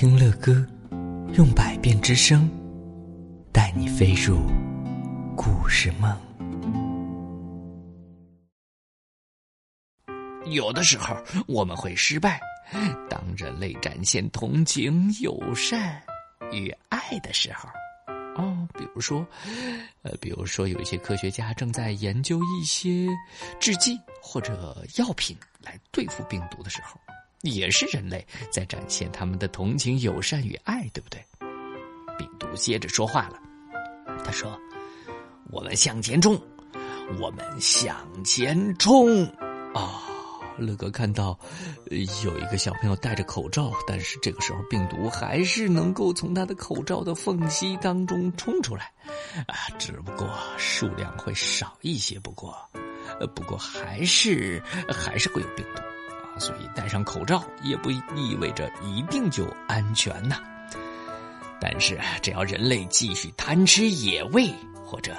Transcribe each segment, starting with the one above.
听乐歌，用百变之声，带你飞入故事梦。有的时候我们会失败，当人类展现同情、友善与爱的时候，哦，比如说，呃，比如说有一些科学家正在研究一些制剂或者药品来对付病毒的时候。也是人类在展现他们的同情、友善与爱，对不对？病毒接着说话了，他说：“我们向前冲，我们向前冲！”啊，乐哥看到有一个小朋友戴着口罩，但是这个时候病毒还是能够从他的口罩的缝隙当中冲出来，啊，只不过数量会少一些，不过，不过还是还是会有病毒。所以戴上口罩也不意味着一定就安全呐。但是只要人类继续贪吃野味，或者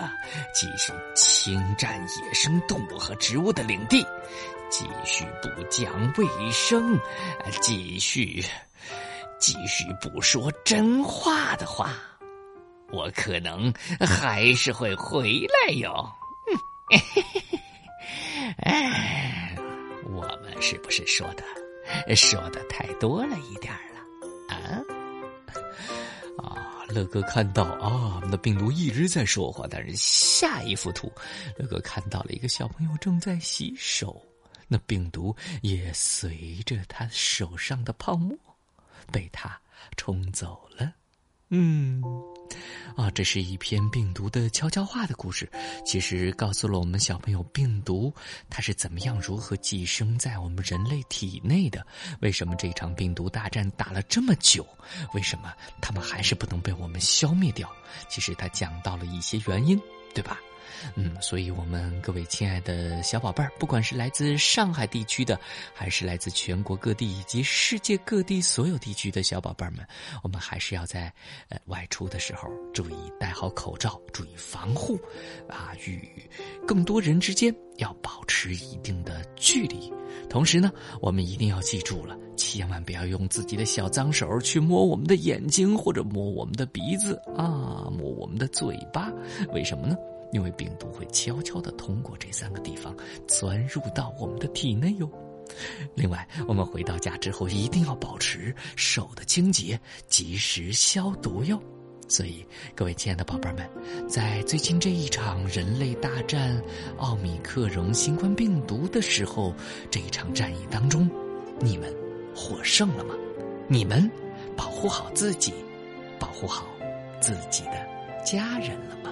继续侵占野生动物和植物的领地，继续不讲卫生，继续继续不说真话的话，我可能还是会回来哟。哎。是不是说的说的太多了一点了啊？啊，乐哥看到啊，那病毒一直在说话，但是下一幅图，乐哥看到了一个小朋友正在洗手，那病毒也随着他手上的泡沫被他冲走了。嗯。啊，这是一篇病毒的悄悄话的故事，其实告诉了我们小朋友，病毒它是怎么样、如何寄生在我们人类体内的？为什么这场病毒大战打了这么久？为什么他们还是不能被我们消灭掉？其实他讲到了一些原因，对吧？嗯，所以，我们各位亲爱的小宝贝儿，不管是来自上海地区的，还是来自全国各地以及世界各地所有地区的小宝贝儿们，我们还是要在呃外出的时候注意戴好口罩，注意防护，啊，与更多人之间要保持一定的距离。同时呢，我们一定要记住了，千万不要用自己的小脏手去摸我们的眼睛，或者摸我们的鼻子啊，摸我们的嘴巴，为什么呢？因为病毒会悄悄的通过这三个地方钻入到我们的体内哟。另外，我们回到家之后一定要保持手的清洁，及时消毒哟。所以，各位亲爱的宝贝们，在最近这一场人类大战奥米克戎新冠病毒的时候，这一场战役当中，你们获胜了吗？你们保护好自己，保护好自己的家人了吗？